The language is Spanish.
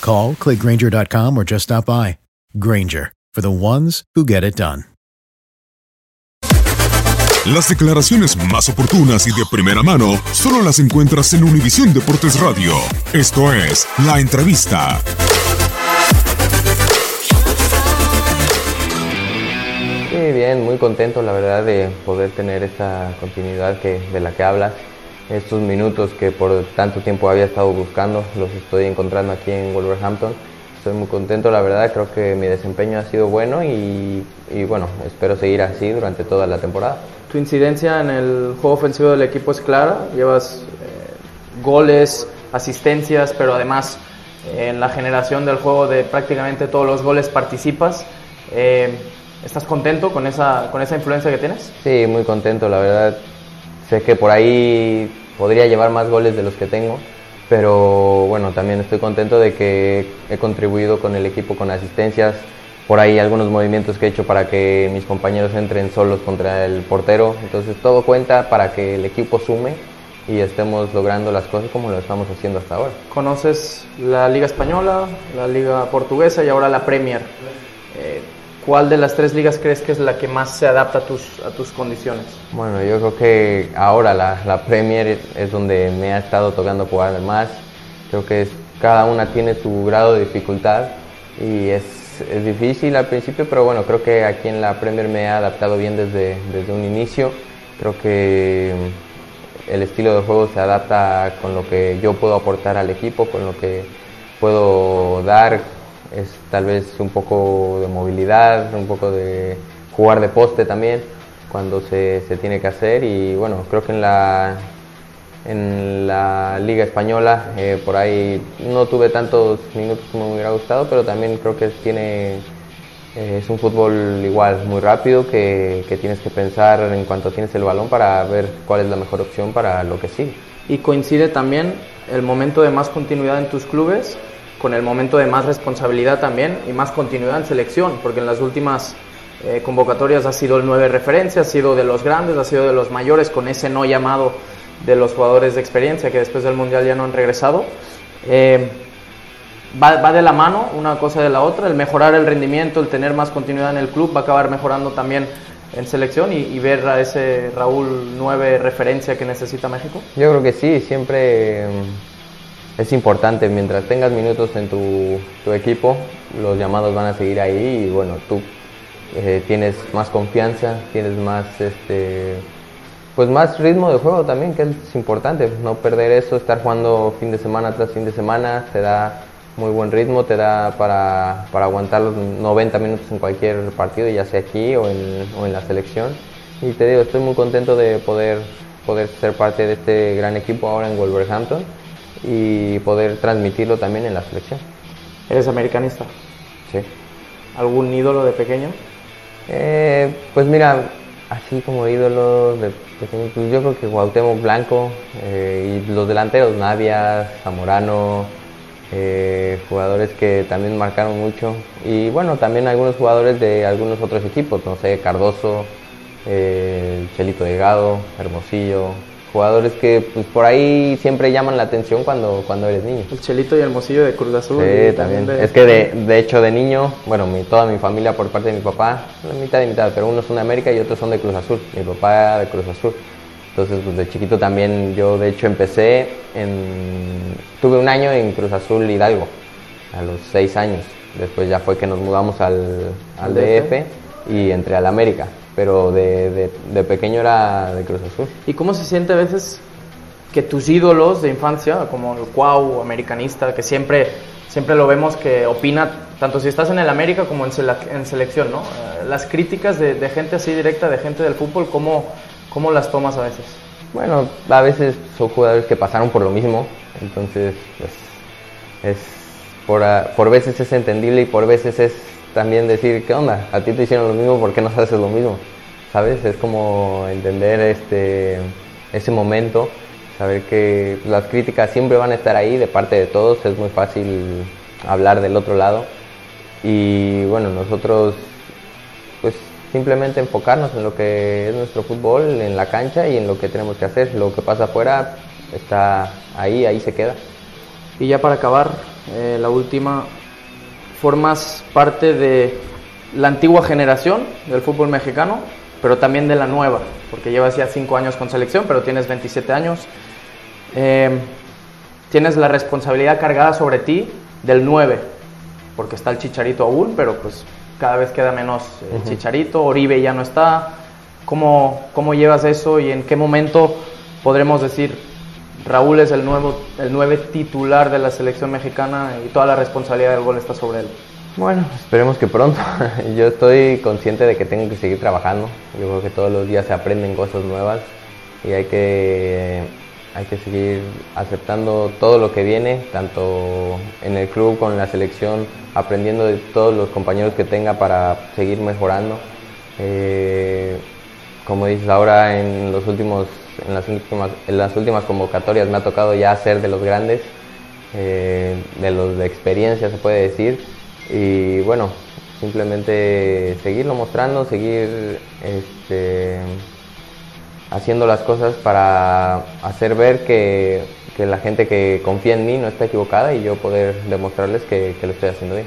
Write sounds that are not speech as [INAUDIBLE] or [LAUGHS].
Call, clickgranger.com, or just stop by. Granger, for the ones who get it done. Las declaraciones más oportunas y de primera mano solo las encuentras en Univisión Deportes Radio. Esto es La Entrevista. Sí, bien, muy contento la verdad de poder tener esta continuidad que, de la que hablas. Estos minutos que por tanto tiempo había estado buscando, los estoy encontrando aquí en Wolverhampton. Estoy muy contento, la verdad, creo que mi desempeño ha sido bueno y, y bueno, espero seguir así durante toda la temporada. Tu incidencia en el juego ofensivo del equipo es clara, llevas eh, goles, asistencias, pero además eh, en la generación del juego de prácticamente todos los goles participas. Eh, ¿Estás contento con esa, con esa influencia que tienes? Sí, muy contento, la verdad. Sé que por ahí podría llevar más goles de los que tengo, pero bueno, también estoy contento de que he contribuido con el equipo con asistencias, por ahí algunos movimientos que he hecho para que mis compañeros entren solos contra el portero, entonces todo cuenta para que el equipo sume y estemos logrando las cosas como lo estamos haciendo hasta ahora. Conoces la Liga Española, la Liga Portuguesa y ahora la Premier. ¿Cuál de las tres ligas crees que es la que más se adapta a tus, a tus condiciones? Bueno, yo creo que ahora la, la Premier es donde me ha estado tocando jugar más. Creo que cada una tiene su grado de dificultad y es, es difícil al principio, pero bueno, creo que aquí en la Premier me he adaptado bien desde, desde un inicio. Creo que mm, el estilo de juego se adapta con lo que yo puedo aportar al equipo, con lo que puedo dar. Es tal vez un poco de movilidad, un poco de jugar de poste también cuando se, se tiene que hacer y bueno, creo que en la, en la Liga Española eh, por ahí no tuve tantos minutos como me hubiera gustado, pero también creo que tiene, eh, es un fútbol igual, muy rápido, que, que tienes que pensar en cuanto tienes el balón para ver cuál es la mejor opción para lo que sigue. Y coincide también el momento de más continuidad en tus clubes con el momento de más responsabilidad también y más continuidad en selección, porque en las últimas eh, convocatorias ha sido el 9 referencia, ha sido de los grandes, ha sido de los mayores, con ese no llamado de los jugadores de experiencia que después del Mundial ya no han regresado. Eh, va, va de la mano una cosa de la otra, el mejorar el rendimiento, el tener más continuidad en el club va a acabar mejorando también en selección y, y ver a ese Raúl 9 referencia que necesita México. Yo creo que sí, siempre es importante, mientras tengas minutos en tu, equipo, los llamados van a seguir ahí y bueno, tú eh, tienes más confianza, tienes más este pues más ritmo de juego también, que es importante, no perder eso, estar jugando fin de semana tras fin de semana, te da muy buen ritmo, te da para, para, aguantar los 90 minutos en cualquier partido, ya sea aquí o en, o en, la selección. Y te digo, estoy muy contento de poder, poder ser parte de este gran equipo ahora en Wolverhampton y poder transmitirlo también en la selección. ¿Eres americanista? Sí. ¿Algún ídolo de pequeño? Eh, pues mira, así como ídolo de pequeño, pues yo creo que Cuauhtémoc Blanco eh, y los delanteros, Navia, Zamorano, eh, jugadores que también marcaron mucho y bueno, también algunos jugadores de algunos otros equipos, no sé, Cardoso, eh, Chelito Delgado, Hermosillo, jugadores que pues por ahí siempre llaman la atención cuando, cuando eres niño. El Chelito y Hermosillo de Cruz Azul. Sí, también. Es que de, de, hecho de niño, bueno, mi, toda mi familia por parte de mi papá, mitad y mitad, pero unos son de América y otros son de Cruz Azul. Mi papá de Cruz Azul. Entonces, pues de chiquito también yo de hecho empecé en... Tuve un año en Cruz Azul Hidalgo, a los seis años. Después ya fue que nos mudamos al, al DF y entré al América. Pero de, de, de, pequeño era de Cruz Azul. ¿Y cómo se siente a veces que tus ídolos de infancia, como el Cuau, americanista, que siempre, siempre lo vemos que opina, tanto si estás en el América como en, en selección, ¿no? Las críticas de, de gente así directa, de gente del fútbol, ¿cómo ¿Cómo las tomas a veces? Bueno, a veces son jugadores que pasaron por lo mismo, entonces pues, es por, por veces es entendible y por veces es también decir, ¿qué onda? A ti te hicieron lo mismo, ¿por qué no haces lo mismo? ¿Sabes? Es como entender este, ese momento, saber que las críticas siempre van a estar ahí de parte de todos, es muy fácil hablar del otro lado y bueno, nosotros pues simplemente enfocarnos en lo que es nuestro fútbol, en la cancha y en lo que tenemos que hacer. Lo que pasa afuera está ahí, ahí se queda. Y ya para acabar, eh, la última, formas parte de la antigua generación del fútbol mexicano, pero también de la nueva, porque llevas ya cinco años con selección, pero tienes 27 años. Eh, tienes la responsabilidad cargada sobre ti del 9, porque está el chicharito aún, pero pues cada vez queda menos el Chicharito, Oribe ya no está. ¿Cómo, ¿Cómo llevas eso y en qué momento podremos decir Raúl es el nuevo el nueve titular de la selección mexicana y toda la responsabilidad del gol está sobre él? Bueno, esperemos que pronto. [LAUGHS] Yo estoy consciente de que tengo que seguir trabajando. Yo creo que todos los días se aprenden cosas nuevas y hay que hay que seguir aceptando todo lo que viene, tanto en el club, con la selección, aprendiendo de todos los compañeros que tenga para seguir mejorando. Eh, como dices ahora, en, los últimos, en, las últimas, en las últimas convocatorias me ha tocado ya ser de los grandes, eh, de los de experiencia se puede decir. Y bueno, simplemente seguirlo mostrando, seguir este, haciendo las cosas para hacer ver que, que, la gente que confía en mí no está equivocada y yo poder demostrarles que, que lo estoy haciendo bien.